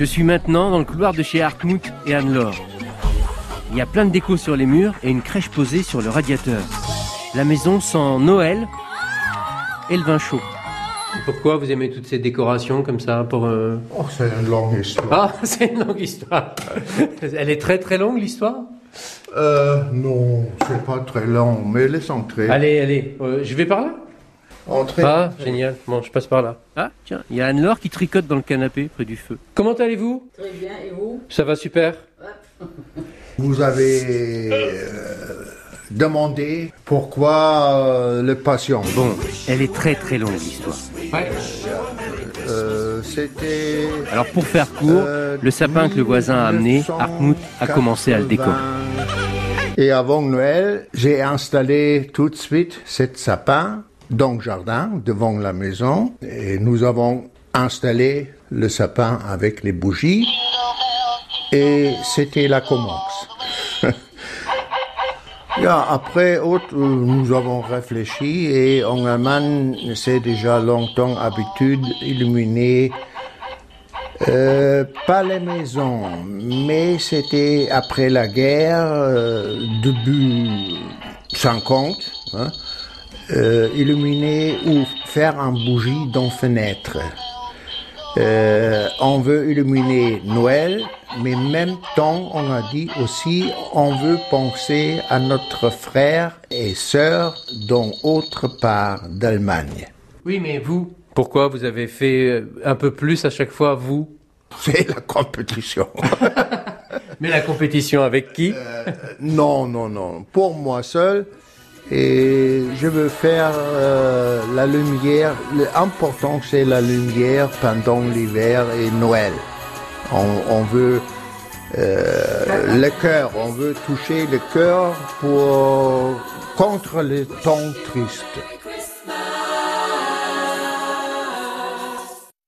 Je suis maintenant dans le couloir de chez Hartmut et Anne-Laure. Il y a plein de déco sur les murs et une crèche posée sur le radiateur. La maison sent Noël et le vin chaud. Pourquoi vous aimez toutes ces décorations comme ça pour euh, Oh, c'est une longue histoire. Ah, c'est une longue histoire. Elle est très très longue l'histoire? Euh, non, c'est pas très long, mais laisse entrer. Allez, allez, euh, je vais par là? Entrez. Ah, génial. Bon, je passe par là. Ah, tiens, il y a Anne-Laure qui tricote dans le canapé près du feu. Comment allez-vous? Très bien, et vous? Ça va super. Vous avez euh, demandé pourquoi euh, le patient? Bon, elle est très très longue l'histoire. Euh, C'était. Alors pour faire court, euh, le sapin que le voisin a amené, Hartmut a commencé à le décorer. 1980. Et avant Noël, j'ai installé tout de suite cet sapin dans le jardin, devant la maison. Et nous avons installé le sapin avec les bougies. Et c'était la commence. Après, autre, nous avons réfléchi et en Allemagne, c'est déjà longtemps habitude illuminer euh, pas les maisons, mais c'était après la guerre, euh, début 50, hein, euh, illuminer ou faire un bougie dans fenêtre. Euh, on veut illuminer Noël, mais même temps, on a dit aussi, on veut penser à notre frère et sœur dans autre part d'Allemagne. Oui, mais vous Pourquoi vous avez fait euh, un peu plus à chaque fois, vous? C'est la compétition. Mais la compétition avec qui? Non, non, non. Pour moi seul. Et je veux faire euh, la lumière. L'important, c'est la lumière pendant l'hiver et Noël. On, veut euh, le cœur. On veut toucher le cœur pour contre le temps triste.